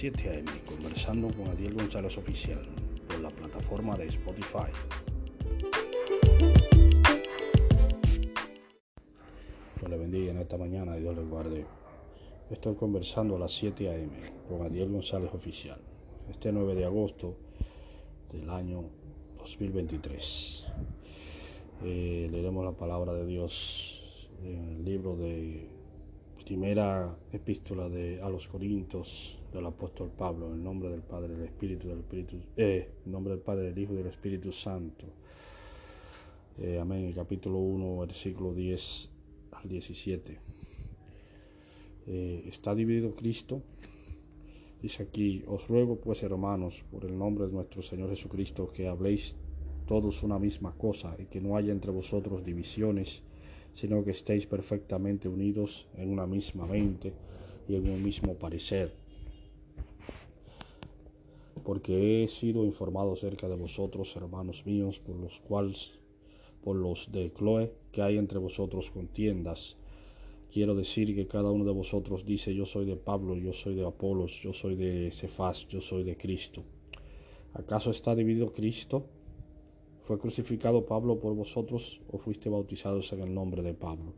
7 a.m. conversando con Adiel González Oficial por la plataforma de Spotify. Dios le bendiga en esta mañana y Dios le guarde. Estoy conversando a las 7 a.m. con Adiel González Oficial. Este 9 de agosto del año 2023. Eh, leeremos la palabra de Dios en el libro de primera epístola de, a los Corintios del apóstol Pablo, en el nombre del Padre, del Espíritu, del Espíritu, eh, en nombre del Padre, del Hijo y del Espíritu Santo. Eh, amén. capítulo 1, versículo 10 al 17. Eh, está dividido Cristo. Dice aquí, os ruego pues hermanos, por el nombre de nuestro Señor Jesucristo, que habléis todos una misma cosa y que no haya entre vosotros divisiones, sino que estéis perfectamente unidos en una misma mente y en un mismo parecer. Porque he sido informado acerca de vosotros, hermanos míos, por los cuales, por los de Chloe, que hay entre vosotros contiendas. Quiero decir que cada uno de vosotros dice yo soy de Pablo, yo soy de Apolos, yo soy de Cefás, yo soy de Cristo. ¿Acaso está dividido Cristo? ¿Fue crucificado Pablo por vosotros o fuiste bautizados en el nombre de Pablo?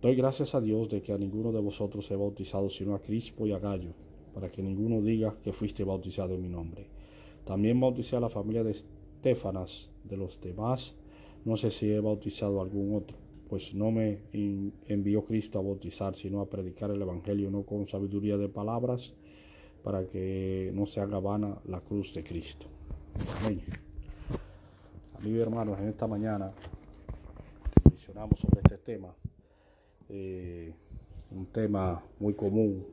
Doy gracias a Dios de que a ninguno de vosotros he bautizado sino a Crispo y a Gallo, para que ninguno diga que fuiste bautizado en mi nombre. También bauticé a la familia de Estefanas, de los demás no sé si he bautizado a algún otro, pues no me envió Cristo a bautizar, sino a predicar el Evangelio no con sabiduría de palabras, para que no se haga vana la cruz de Cristo. Amén. Amigos hermanos, en esta mañana mencionamos sobre este tema, eh, un tema muy común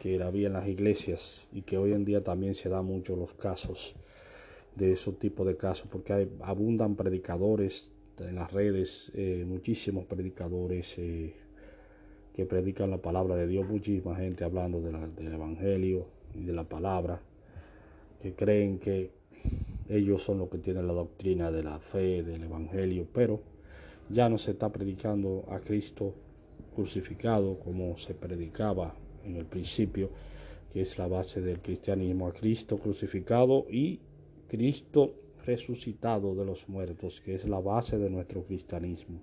que había en las iglesias y que hoy en día también se da mucho los casos de esos tipos de casos, porque hay, abundan predicadores en las redes, eh, muchísimos predicadores eh, que predican la palabra de Dios, muchísima gente hablando del Evangelio y de la palabra, que creen que ellos son los que tienen la doctrina de la fe, del Evangelio, pero ya no se está predicando a Cristo crucificado como se predicaba en el principio, que es la base del cristianismo, a Cristo crucificado y Cristo resucitado de los muertos, que es la base de nuestro cristianismo.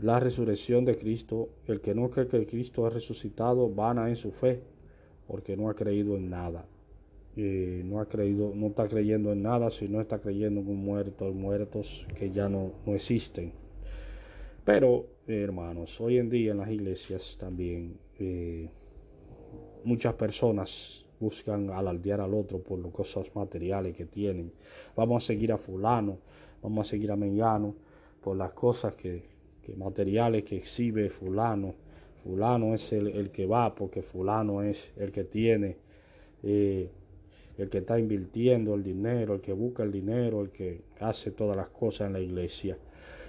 La resurrección de Cristo, el que no cree que Cristo ha resucitado, vana en su fe, porque no ha creído en nada no ha creído, no está creyendo en nada, sino está creyendo en un muerto, muertos que ya no, no existen. Pero, hermanos, hoy en día en las iglesias también eh, muchas personas buscan alardear al otro por las cosas materiales que tienen. Vamos a seguir a fulano, vamos a seguir a Mengano por las cosas que, materiales que exhibe fulano. Fulano es el, que va porque fulano es el que tiene. Eh, el que está invirtiendo el dinero, el que busca el dinero, el que hace todas las cosas en la iglesia.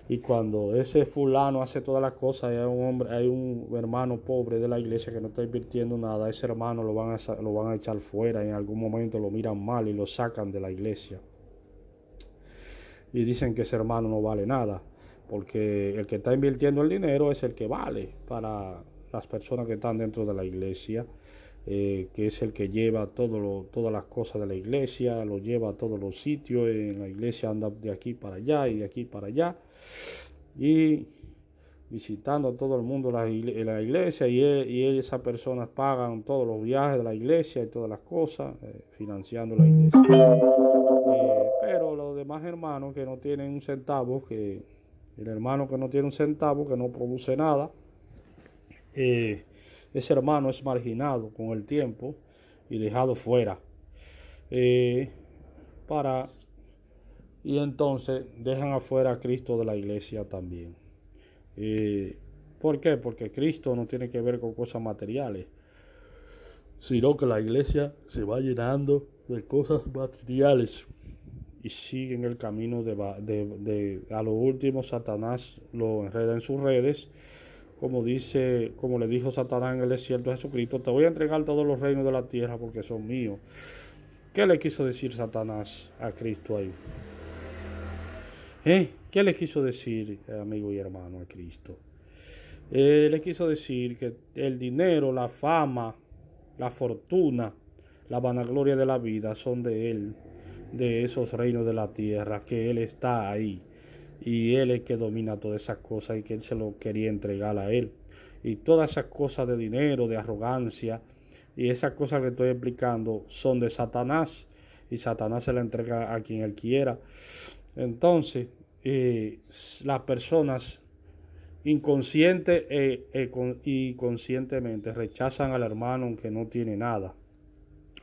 Y cuando ese fulano hace todas las cosas, hay un hombre, hay un hermano pobre de la iglesia que no está invirtiendo nada, ese hermano lo van a, lo van a echar fuera, en algún momento lo miran mal y lo sacan de la iglesia. Y dicen que ese hermano no vale nada, porque el que está invirtiendo el dinero es el que vale para las personas que están dentro de la iglesia. Eh, que es el que lleva todo todas las cosas de la iglesia, lo lleva a todos los sitios, en la iglesia anda de aquí para allá y de aquí para allá, y visitando a todo el mundo en la iglesia, y, y esas personas pagan todos los viajes de la iglesia y todas las cosas, eh, financiando la iglesia. Eh, pero los demás hermanos que no tienen un centavo, que el hermano que no tiene un centavo, que no produce nada, eh, ese hermano es marginado con el tiempo y dejado fuera. Eh, para y entonces dejan afuera a Cristo de la iglesia también. Eh, ¿Por qué? Porque Cristo no tiene que ver con cosas materiales, sino que la iglesia se va llenando de cosas materiales y sigue en el camino de, de, a lo último Satanás lo enreda en sus redes como dice, como le dijo Satanás en el desierto a Jesucristo, te voy a entregar todos los reinos de la tierra porque son míos. ¿Qué le quiso decir Satanás a Cristo ahí? ¿Eh? ¿Qué le quiso decir, amigo y hermano, a Cristo? Él le quiso decir que el dinero, la fama, la fortuna, la vanagloria de la vida son de Él, de esos reinos de la tierra, que Él está ahí y Él es que domina todas esas cosas y que Él se lo quería entregar a Él. Y todas esas cosas de dinero, de arrogancia y esas cosas que estoy explicando son de Satanás y Satanás se la entrega a quien Él quiera. Entonces, eh, las personas inconsciente e, e, y conscientemente rechazan al hermano que no tiene nada,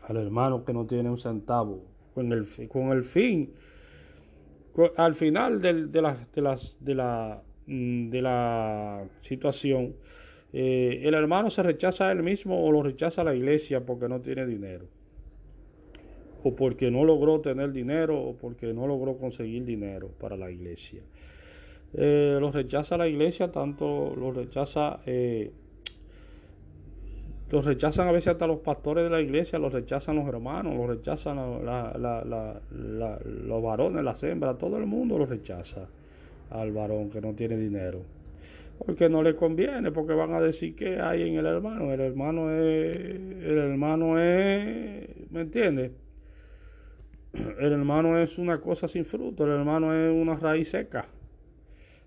al hermano que no tiene un centavo, con el, con el fin, al final mm, de la situación, eh, el hermano se rechaza a él mismo o lo rechaza a la iglesia porque no tiene dinero, o porque no logró tener dinero, o porque no logró conseguir dinero para la iglesia. Eh, los rechaza la iglesia, tanto los rechaza, eh, los rechazan a veces hasta los pastores de la iglesia, los rechazan los hermanos, los rechazan los varones, las hembras, todo el mundo los rechaza al varón que no tiene dinero. Porque no le conviene, porque van a decir que hay en el hermano. El hermano es, el hermano es, ¿me entiendes? El hermano es una cosa sin fruto, el hermano es una raíz seca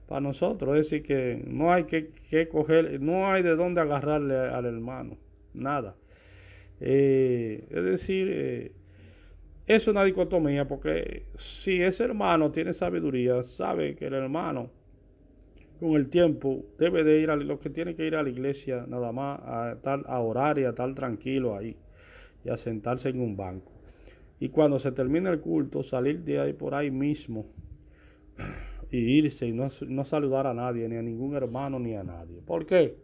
para nosotros. Es decir, que no hay que, coger, no hay de dónde agarrarle al hermano, nada. Eh, es decir, eh, es una dicotomía porque si ese hermano tiene sabiduría, sabe que el hermano con el tiempo debe de ir a lo que tiene que ir a la iglesia nada más a, tal, a orar y a estar tranquilo ahí y a sentarse en un banco. Y cuando se termine el culto, salir de ahí por ahí mismo y irse y no, no, saludar a nadie, ni a ningún hermano, ni a nadie. ¿Por qué?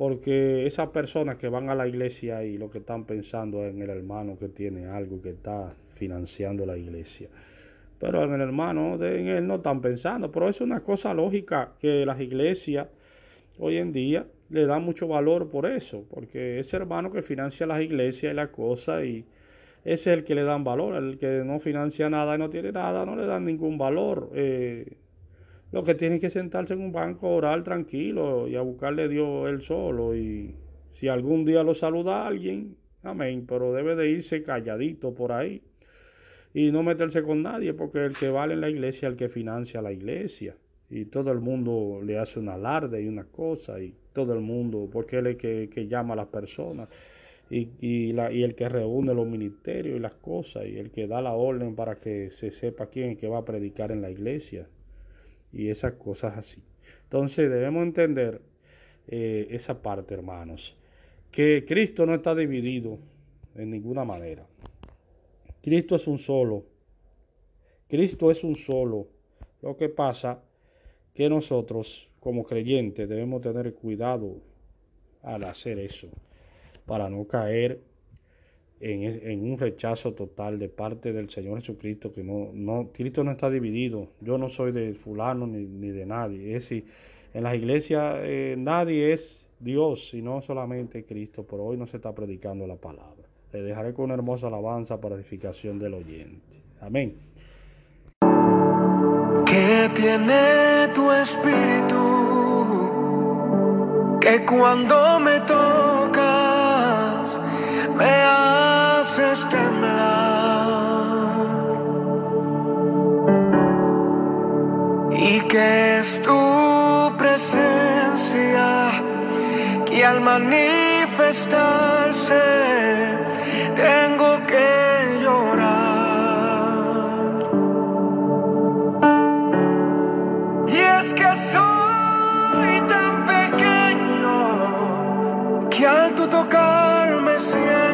Porque esas personas que van a la iglesia y lo que están pensando es en el hermano que tiene algo que está financiando la iglesia. Pero en el hermano, en él no están pensando. Pero es una cosa lógica que las iglesias hoy en día le dan mucho valor por eso. Porque ese hermano que financia las iglesias y la cosa y es el que le dan valor. El que no financia nada y no tiene nada, no le dan ningún valor. Eh, lo que tiene que sentarse en un banco, orar tranquilo y a buscarle a Dios él solo. Y si algún día lo saluda a alguien, amén, pero debe de irse calladito por ahí y no meterse con nadie, porque el que vale en la iglesia es el que financia la iglesia. Y todo el mundo le hace un alarde y una cosa, y todo el mundo, porque él es el que llama a las personas y, la, y el que reúne los ministerios y las cosas y el que da la orden para que se sepa quién es que va a predicar en la iglesia y esas cosas así. Entonces debemos entender eh, esa parte, hermanos, que Cristo no está dividido en ninguna manera. Cristo es un solo. Cristo es un solo. Lo que pasa que nosotros como creyentes debemos tener cuidado al hacer eso para no caer en, un rechazo total de parte del Señor Jesucristo, que no, no, Cristo no está dividido. Yo no soy de fulano ni, de nadie. Es decir, en las iglesias eh, nadie es Dios, sino solamente Cristo, pero hoy no se está predicando la palabra. Le dejaré con una hermosa alabanza para edificación del oyente. Amén. ¿Qué tiene tu espíritu? Que cuando me toca que es tu presencia que al manifestarse tengo que llorar. Y es que soy tan pequeño que al tu tocarme siento